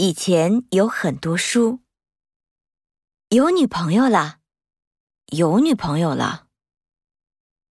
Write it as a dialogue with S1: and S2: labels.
S1: 以前有很多书。有女朋友了有女朋友了。